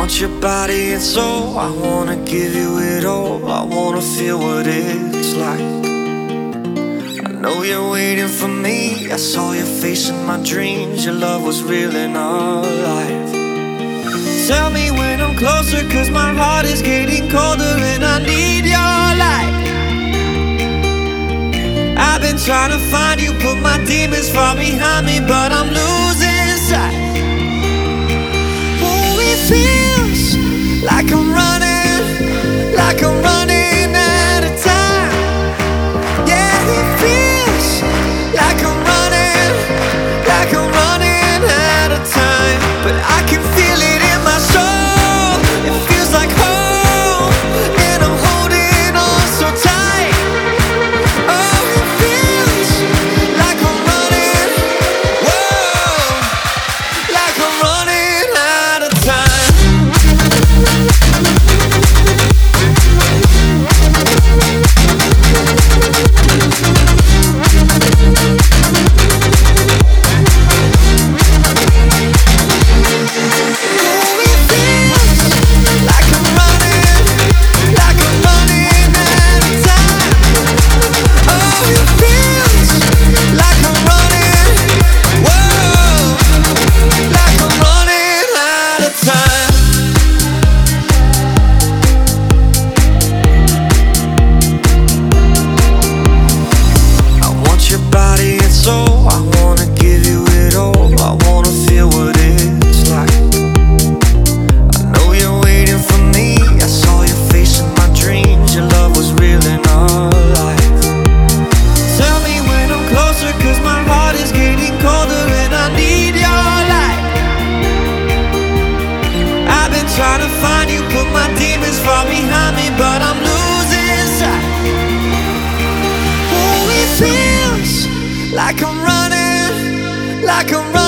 want your body and soul. I wanna give you it all. I wanna feel what it's like. I know you're waiting for me. I saw your face in my dreams. Your love was real our life. Tell me when I'm closer, cause my heart is getting colder and I need your light. I've been trying to find you, put my demons far behind me, but I'm losing sight. like I'm running. find you, put my demons far behind me, but I'm losing sight. Oh, it feels like I'm running, like I'm running.